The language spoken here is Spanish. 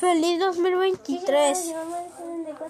Feliz 2023.